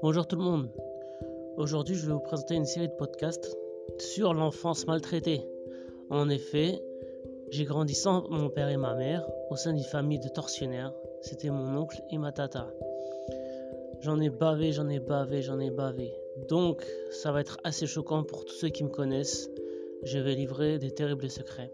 Bonjour tout le monde. Aujourd'hui, je vais vous présenter une série de podcasts sur l'enfance maltraitée. En effet, j'ai grandi sans mon père et ma mère au sein d'une famille de tortionnaires. C'était mon oncle et ma tata. J'en ai bavé, j'en ai bavé, j'en ai bavé. Donc, ça va être assez choquant pour tous ceux qui me connaissent. Je vais livrer des terribles secrets.